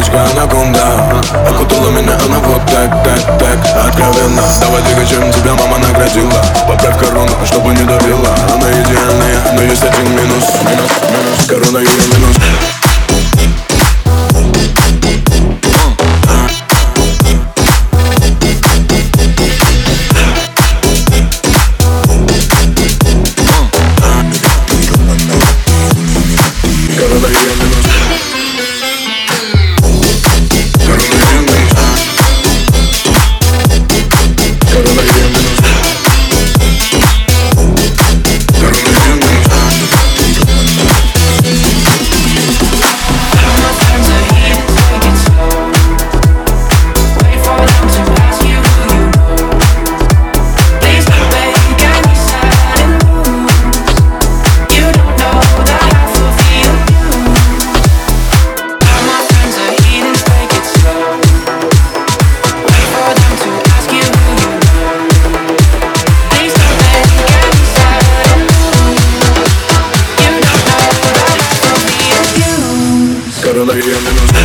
девочка анаконда Окутала меня она вот так, так, так Откровенно Давай двигай, чем тебя мама наградила. Поправь корону, чтобы не давила. Она идеальная, но есть один минус. Минус, минус, корона ее Корона ее минус